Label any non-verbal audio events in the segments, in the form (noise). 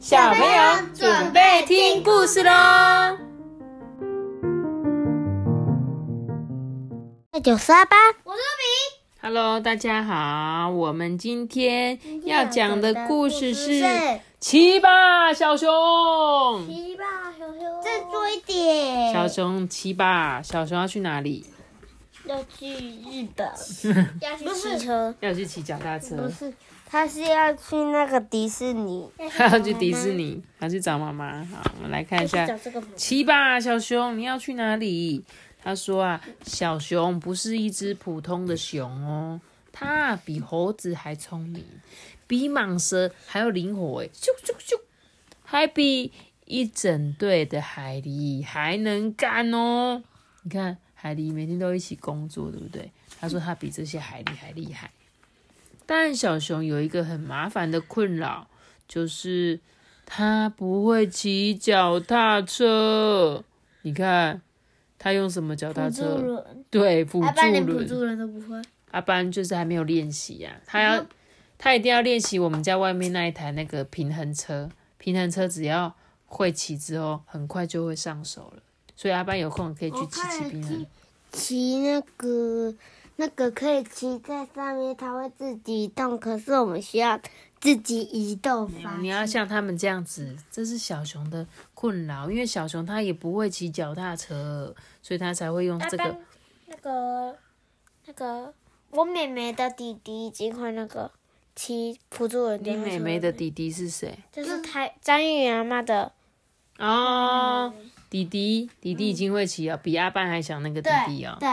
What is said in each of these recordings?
小朋友准备听故事喽。九十二班，我是比。Hello，大家好，我们今天要讲的故事是是《奇吧小熊》。七吧，小熊。再多一点。小熊奇吧，小熊要去哪里？要去日本，(laughs) 要去骑车。要去骑脚踏车不，是，他是要去那个迪士尼。他要去迪士尼，他去找妈妈。好，我们来看一下骑吧，小熊，你要去哪里？他说啊，小熊不是一只普通的熊哦，它比猴子还聪明，比蟒蛇还要灵活，哎，咻咻咻，还比一整队的海狸还能干哦。你看，海狸每天都一起工作，对不对？他说他比这些海狸还厉害。但小熊有一个很麻烦的困扰，就是他不会骑脚踏车。你看，他用什么脚踏车？轮，对，辅阿班连助轮。辅助轮都不会。阿班就是还没有练习呀、他要他一定要练习我们家外面那一台那个平衡车。平衡车只要会骑之后，很快就会上手了。所以阿班有空可以去骑骑平衡。骑那个那个可以骑在上面，它会自己移动。可是我们需要自己移动方你要像他们这样子，这是小熊的困扰，因为小熊它也不会骑脚踏车，所以它才会用这个。那个那个，我妹妹的弟弟已经会那个骑辅助轮。你妹妹的弟弟是谁？就是台张玉圆阿妈的哦，弟弟，弟弟已经会骑了，比阿班还小那个弟弟哦。对，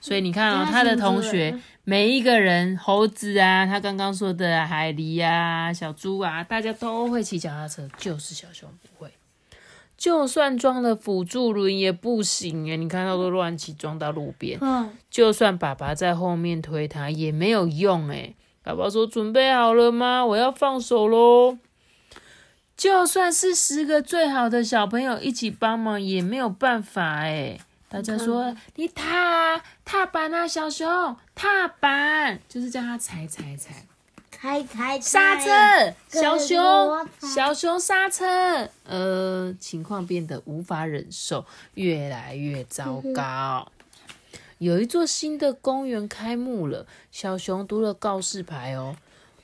所以你看哦，他他的同学每一个人，猴子啊，他刚刚说的海狸啊、小猪啊，大家都会骑脚踏车，就是小熊不会。就算装了辅助轮也不行哎，你看他都乱骑，撞到路边。嗯，就算爸爸在后面推他也没有用哎。爸爸说：“准备好了吗？我要放手喽。”就算是十个最好的小朋友一起帮忙，也没有办法哎。大家说：“你踏啊踏板啊，小熊踏板，就是叫他踩踩踩。”开开刹车，小熊小熊刹车。呃，情况变得无法忍受，越来越糟糕。有一座新的公园开幕了，小熊读了告示牌哦，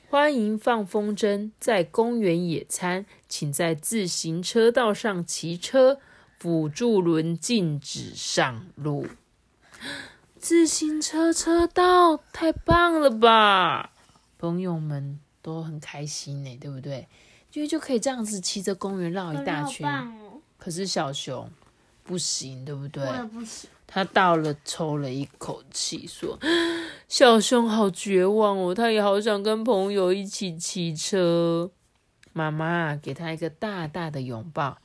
欢迎放风筝，在公园野餐，请在自行车道上骑车，辅助轮禁止上路。自行车车道太棒了吧！朋友们都很开心呢，对不对？因为就可以这样子骑着公园绕一大圈。哦，可是小熊不行，对不对？他到了，抽了一口气，说：“ (gasps) 小熊好绝望哦，他也好想跟朋友一起骑车。”妈妈给他一个大大的拥抱。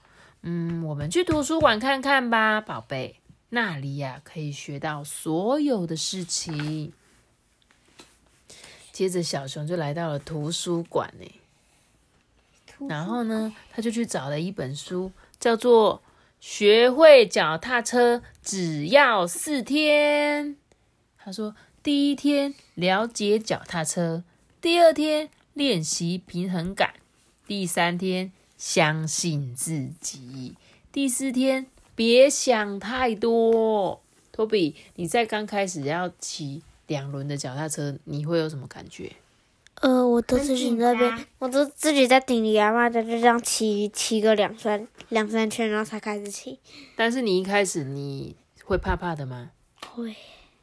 嗯，我们去图书馆看看吧，宝贝。那里呀、可以学到所有的事情。接着，小熊就来到了图书馆呢。然后呢，他就去找了一本书，叫做《学会脚踏车只要四天》。他说，第一天了解脚踏车，第二天练习平衡感，第三天相信自己，第四天别想太多。托比，你在刚开始要骑两轮的脚踏车，你会有什么感觉？呃，我都自己紧那边，我都自己在顶里阿妈的，就这样骑骑个两三两三圈，然后才开始骑。但是你一开始你会怕怕的吗？会，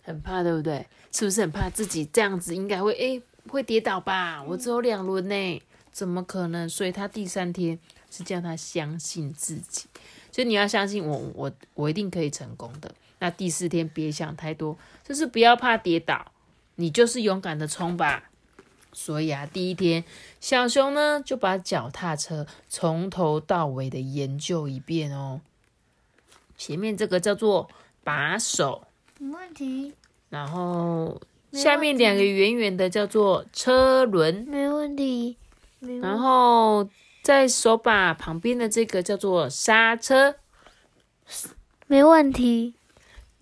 很怕，对不对？是不是很怕自己这样子应该会诶会跌倒吧？我只有两轮呢，怎么可能？所以他第三天是叫他相信自己，就你要相信我，我我一定可以成功的。那第四天别想太多，就是不要怕跌倒，你就是勇敢的冲吧。所以啊，第一天小熊呢就把脚踏车从头到尾的研究一遍哦。前面这个叫做把手，没问题，然后下面两个圆圆的叫做车轮，没问题。然后在手把旁边的这个叫做刹车，没问题。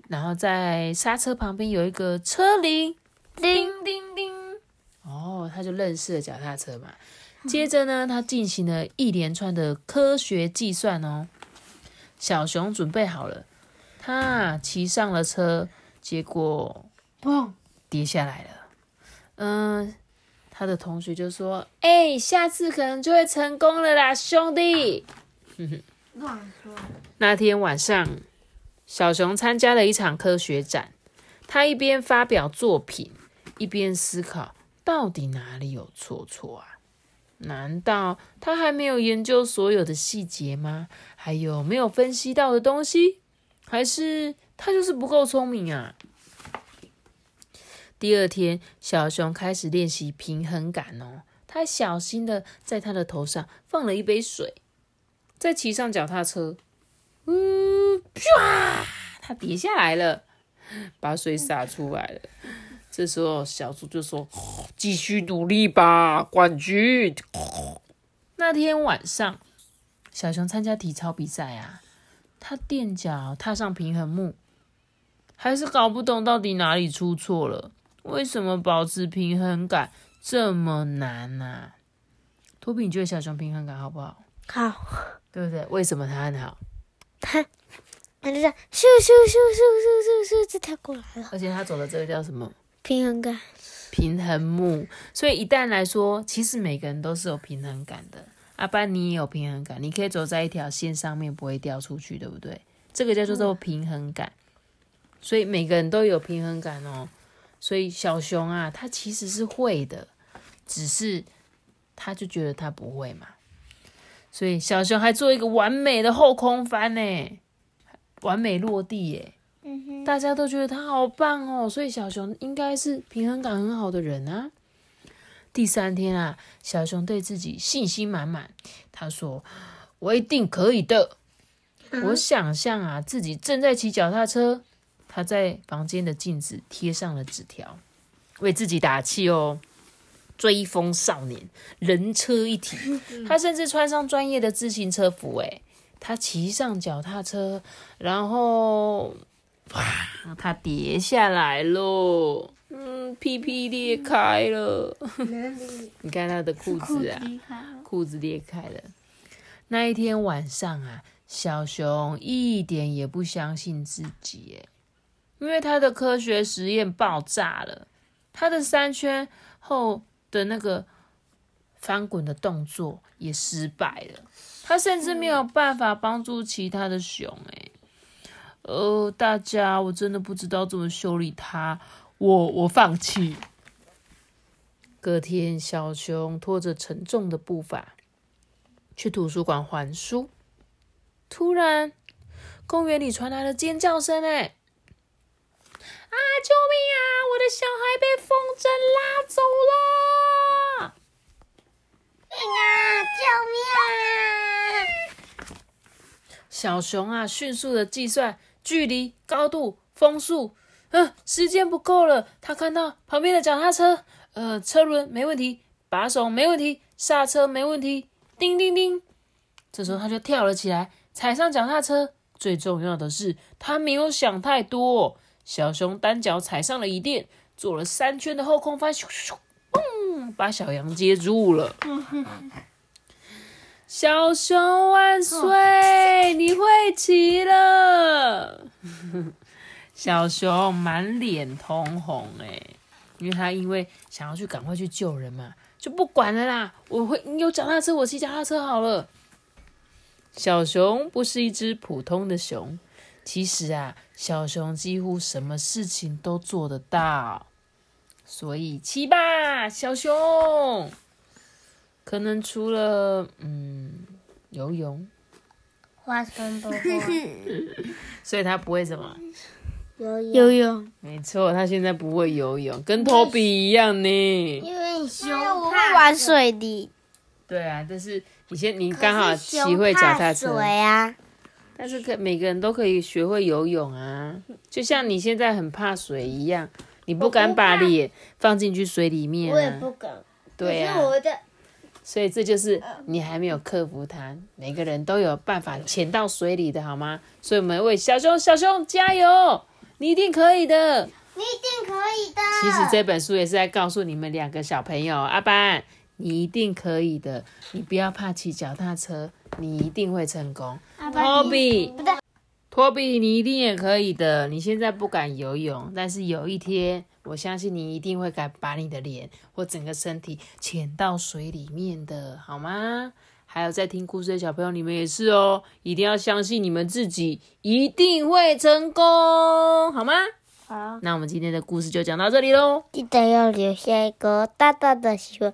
然后在刹车旁边有一个车铃，叮叮叮。哦，他就认识了脚踏车嘛。接着呢，他进行了一连串的科学计算哦。小熊准备好了，他骑上了车，结果砰！跌下来了。嗯，他的同学就说：“哎、下次可能就会成功了啦，兄弟。(laughs) ”乱说。那天晚上，小熊参加了一场科学展。他一边发表作品，一边思考到底哪里有错错啊？难道他还没有研究所有的细节吗？还有没有分析到的东西？还是他就是不够聪明啊？第二天，小熊开始练习平衡感哦。他小心的在他的头上放了一杯水，再骑上脚踏车，嗯，啪，他跌下来了，把水洒出来了。这时候，小猪就说：“继续努力吧，冠军。”那天晚上，小熊参加体操比赛啊，他垫脚踏上平衡木，还是搞不懂到底哪里出错了。为什么保持平衡感这么难呢、啊？托比，你觉得小熊平衡感好不好？好，对不对？为什么它很好？它，它就这样咻咻咻咻咻咻咻就跳过来了，而且它走的这个叫什么？平衡感。平衡木。所以一旦来说，其实每个人都是有平衡感的。阿班，你也有平衡感，你可以走在一条线上面，不会掉出去，对不对？这个叫做平衡感。所以每个人都有平衡感哦。所以小熊啊，他其实是会的，只是他就觉得他不会嘛。所以小熊还做一个完美的后空翻呢，完美落地耶。嗯，大家都觉得他好棒哦，所以小熊应该是平衡感很好的人啊。第三天啊，小熊对自己信心满满，他说：“我一定可以的。”我想象啊，自己正在骑脚踏车，他在房间的镜子贴上了纸条，为自己打气哦。追风少年，人车一体。(laughs) 他甚至穿上专业的自行车服，诶，他骑上脚踏车，然后哇，他跌下来喽，嗯，屁屁裂开了。(laughs) 你看他的裤子啊，裤子裂开了。那一天晚上啊，小熊一点也不相信自己耶，因为他的科学实验爆炸了，他的三圈后的那个翻滚的动作也失败了，他甚至没有办法帮助其他的熊哎。呃，大家，我真的不知道怎么修理它，我我放弃。隔天，小熊拖着沉重的步伐去图书馆还书，突然，公园里传来了尖叫声，哎！啊！救命啊！我的小孩被风筝拉走了！啊！救命啊！小熊啊，迅速的计算距离、高度、风速，嗯、时间不够了。他看到旁边的脚踏车，呃，车轮没问题，把手没问题，刹车没问题，叮叮叮。这时候他就跳了起来，踩上脚踏车。最重要的是，他没有想太多。小熊单脚踩上了椅垫，做了三圈的后空翻，咻咻咻，嘣，把小羊接住了。(laughs) 小熊万岁！你会骑了。(laughs) 小熊满脸通红哎，因为他因为想要去赶快去救人嘛，就不管了啦。我会你有脚踏车，我骑脚踏车好了。小熊不是一只普通的熊，其实啊，小熊几乎什么事情都做得到。所以骑吧，小熊。可能除了嗯游泳，花生不会 (laughs) 所以他不会什么。游泳，游泳，没错，他现在不会游泳，跟托比一样呢。因为熊我会怕玩水的，对啊，但是你先你刚好骑会脚踏车，水啊，但是可每个人都可以学会游泳啊，就像你现在很怕水一样，你不敢把脸放进去水里面我也啊。不敢。对啊，我的所以这就是你还没有克服它。每个人都有办法潜到水里的好吗？所以我们为小熊小熊加油，你一定可以的。你一定可以的。其实这本书也是在告诉你们两个小朋友，阿班，你一定可以的。你不要怕骑脚踏车，你一定会成功。托比，不对，托比，你一定也可以的。你现在不敢游泳，但是有一天，我相信你一定会敢把你的脸或整个身体潜到水里面的，好吗？还有在听故事的小朋友，你们也是哦，一定要相信你们自己，一定会成功，好吗？好，那我们今天的故事就讲到这里喽。记得要留下一个大大的喜欢，